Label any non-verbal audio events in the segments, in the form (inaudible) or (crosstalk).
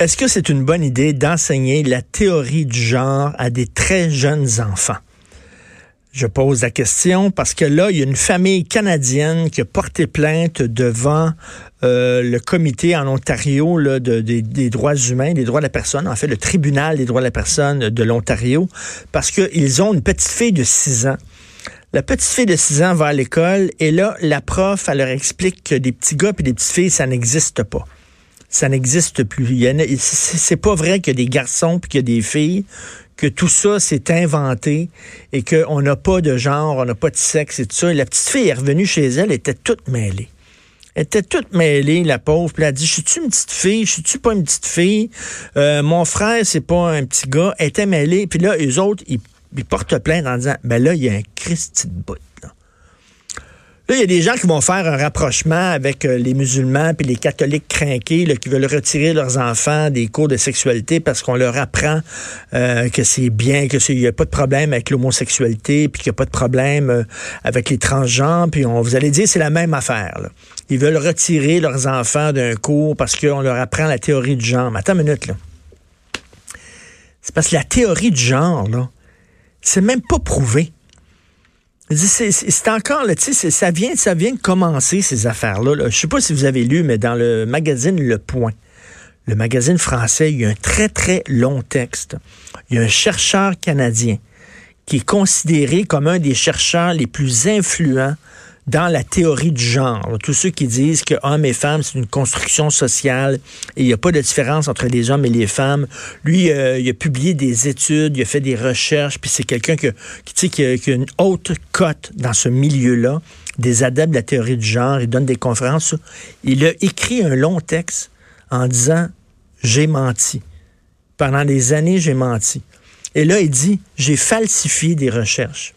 Est-ce que c'est une bonne idée d'enseigner la théorie du genre à des très jeunes enfants? Je pose la question parce que là, il y a une famille canadienne qui a porté plainte devant euh, le comité en Ontario des droits humains, des droits de la personne, en fait le tribunal des droits de la personne de l'Ontario, parce qu'ils ont une petite fille de 6 ans. La petite fille de 6 ans va à l'école et là, la prof, elle leur explique que des petits gars et des petites filles, ça n'existe pas ça n'existe plus. C'est pas vrai qu'il y a des garçons puis qu'il y a des filles que tout ça s'est inventé et qu'on n'a pas de genre, on n'a pas de sexe et tout ça. Et la petite fille est revenue chez elle, elle était toute mêlée. Elle était toute mêlée, la pauvre. Puis elle a dit, je suis-tu une petite fille? Je suis-tu pas une petite fille? Euh, mon frère, c'est pas un petit gars. Elle était mêlée. Puis là, eux autres, ils, portent plainte en disant, ben là, il y a un Christy de bout. Là, il y a des gens qui vont faire un rapprochement avec euh, les musulmans puis les catholiques crainqués qui veulent retirer leurs enfants des cours de sexualité parce qu'on leur apprend euh, que c'est bien, que n'y a pas de problème avec l'homosexualité, puis qu'il n'y a pas de problème euh, avec les transgenres, puis on vous allez dire c'est la même affaire. Ils veulent retirer leurs enfants d'un cours parce qu'on leur apprend la théorie du genre. Mais attends une minute là. C'est parce que la théorie du genre là, c'est même pas prouvé. C'est encore, là, ça vient, ça vient de commencer, ces affaires-là. Je ne sais pas si vous avez lu, mais dans le magazine Le Point, le magazine français, il y a un très, très long texte. Il y a un chercheur canadien qui est considéré comme un des chercheurs les plus influents dans la théorie du genre. Tous ceux qui disent que hommes et femmes, c'est une construction sociale et il n'y a pas de différence entre les hommes et les femmes. Lui, euh, il a publié des études, il a fait des recherches, puis c'est quelqu'un qui, qui, qui, qui a une haute cote dans ce milieu-là, des adeptes de la théorie du genre. Il donne des conférences. Il a écrit un long texte en disant j'ai menti. Pendant des années, j'ai menti. Et là, il dit j'ai falsifié des recherches.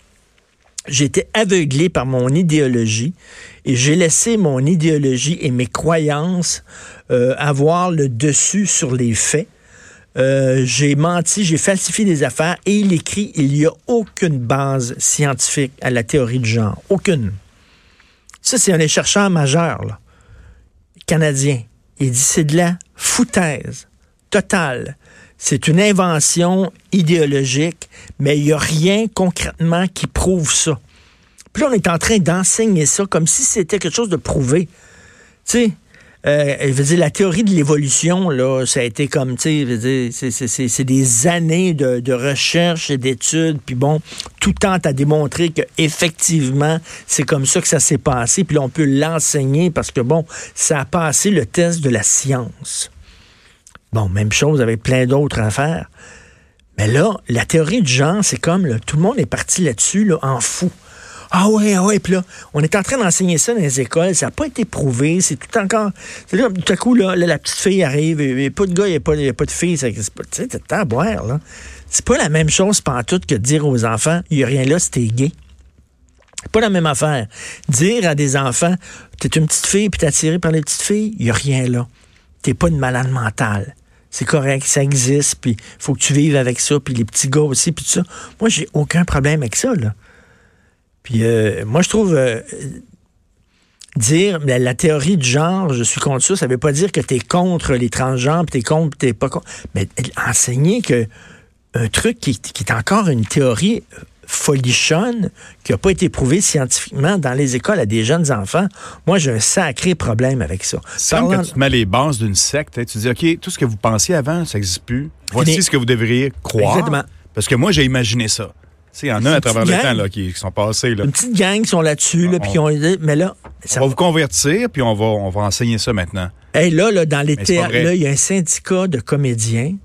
J'ai été aveuglé par mon idéologie et j'ai laissé mon idéologie et mes croyances euh, avoir le dessus sur les faits. Euh, j'ai menti, j'ai falsifié des affaires et il écrit il n'y a aucune base scientifique à la théorie du genre. Aucune. Ça, c'est un des chercheurs majeurs, là, canadien. Il dit c'est de la foutaise totale. C'est une invention idéologique, mais il n'y a rien concrètement qui prouve ça. Puis là, on est en train d'enseigner ça comme si c'était quelque chose de prouvé. Tu sais, euh, je veux dire, la théorie de l'évolution, là, ça a été comme, tu sais, c'est des années de, recherche et d'études, puis bon, tout tente à démontrer que effectivement, c'est comme ça que ça s'est passé, puis là, on peut l'enseigner parce que, bon, ça a passé le test de la science. Bon, même chose avec plein d'autres affaires. Mais là, la théorie du genre, c'est comme tout le monde est parti là-dessus là, en fou. Ah ouais, ah ouais, puis là, on est en train d'enseigner ça dans les écoles, ça n'a pas été prouvé, c'est tout encore... Là, tout à coup, là, la petite fille arrive, il n'y a pas de gars, il n'y a, pas de fille, c'est pas... Tu sais, t'as à boire, là. C'est pas la même chose, tout que de dire aux enfants, il n'y a rien là, c'était gay. Pas la même affaire. Dire à des enfants, t'es une petite fille, puis t'es attiré par les petites filles, il n'y a rien là t'es pas une malade mentale. C'est correct, ça existe, puis faut que tu vives avec ça, puis les petits gars aussi, puis tout ça. Moi, j'ai aucun problème avec ça, là. Puis euh, moi, je trouve euh, dire la, théorie du genre, je suis contre ça, ça veut pas dire que tu es contre les transgenres, puis t'es contre, t'es pas contre. Mais enseigner que un truc qui est encore une théorie folichonne qui n'a pas été prouvé scientifiquement dans les écoles à des jeunes enfants. Moi, j'ai un sacré problème avec ça. Parlant... Quand tu mets les bases d'une secte, hein, tu dis, OK, tout ce que vous pensiez avant, ça n'existe plus. Voici ce que vous devriez croire. Exactement. Parce que moi, j'ai imaginé ça. Il y en a à travers le temps là, qui, sont passés. Là. Une petite gang qui sont là-dessus, là, puis on, mais là... Ça on va vous convertir, puis on va, on va enseigner ça maintenant. Hey, là, là, dans les théâtres, il y a un syndicat de comédiens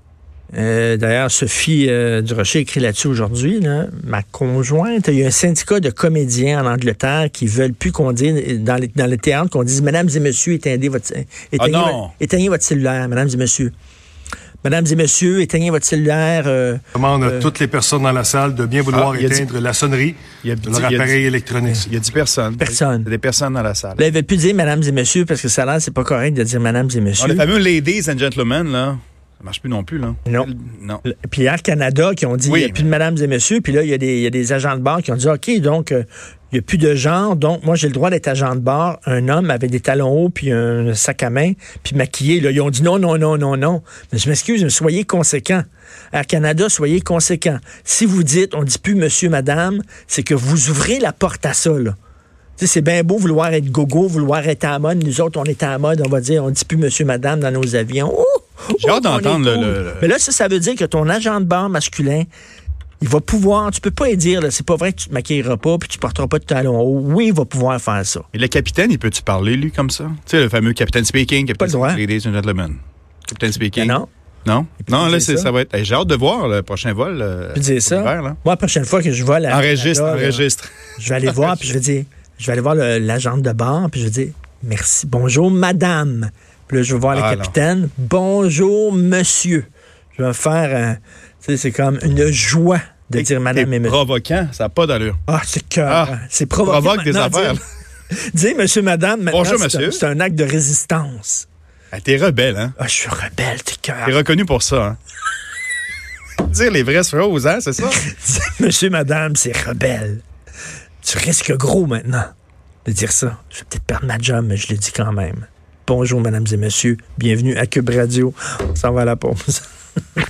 euh, d'ailleurs, Sophie euh, Durocher écrit là-dessus aujourd'hui. Ma conjointe, il y a un syndicat de comédiens en Angleterre qui veulent plus qu'on dise dans, les, dans le théâtre qu'on dise Mesdames et Messieurs, éteignez votre, ah éteignez, votre cellulaire, Mesdames et Messieurs. Mesdames et messieurs, éteignez votre cellulaire. Euh, demande à toutes les personnes dans la salle de bien vouloir ah, éteindre la sonnerie de leur appareil électronique. Il y a 10 personnes. Personne. Il y a des personnes dans la salle. Là, il ne veut plus dire mesdames et messieurs parce que ça là, c'est pas correct de dire mesdames et messieurs. les fameux ladies and gentlemen, là. Ça marche plus non plus, là. Non. non. Puis Air Canada qui ont dit il n'y a plus de mesdames et messieurs. Puis là, il y, a des, y a des agents de bar qui ont dit OK, donc euh, il n'y a plus de genre. Donc, moi, j'ai le droit d'être agent de bar. Un homme avec des talons hauts, puis un sac à main, puis maquillé. Là, ils ont dit non, non, non, non, non. Mais je m'excuse, mais soyez conséquents. Air Canada, soyez conséquents. Si vous dites, on dit plus monsieur, madame, c'est que vous ouvrez la porte à ça, là. C'est bien beau vouloir être gogo, vouloir être à mode. Nous autres, on est à mode, on va dire, on dit plus monsieur, madame dans nos avions. J'ai hâte d'entendre le, Mais là, ça, ça veut dire que ton agent de bar masculin, il va pouvoir, tu peux pas dire, c'est pas vrai que tu te maquilleras pas puis tu porteras pas de talons hauts. Oui, il va pouvoir faire ça. Et le capitaine, il peut-tu parler, lui, comme ça? Tu sais, le fameux capitaine speaking, capitaine pas le droit. ladies and gentlemen. Capitaine speaking. Ben non. Non? Non, là, ça. ça. va être. J'ai hâte de voir le prochain vol. Euh, dire ça. Moi, la prochaine fois que je vole à. Enregistre, enregistre. Je vais aller voir, puis je vais dire, je vais aller voir l'agent de bord, puis je vais dire, merci. Bonjour, madame. Puis là, je vais voir le ah, capitaine. Bonjour, monsieur. Je vais faire, tu sais, c'est comme une joie de dire madame et, monsieur. provoquant, ça n'a pas d'allure. Ah, c'est cœur. Ah, c'est provoquant. Provoque des affaires. (laughs) Dire, monsieur, madame, Bonjour, monsieur. C'est un acte de résistance. Ah, t'es rebelle, hein? Ah, je suis rebelle, t'es cœur. T'es reconnu pour ça, hein? (laughs) dire les vraies choses, hein, c'est ça? monsieur, madame, c'est rebelle. Tu risques gros maintenant de dire ça. Je vais peut-être perdre ma job, mais je le dis quand même. Bonjour, mesdames et messieurs. Bienvenue à Cube Radio. On s'en va à la pause. (laughs)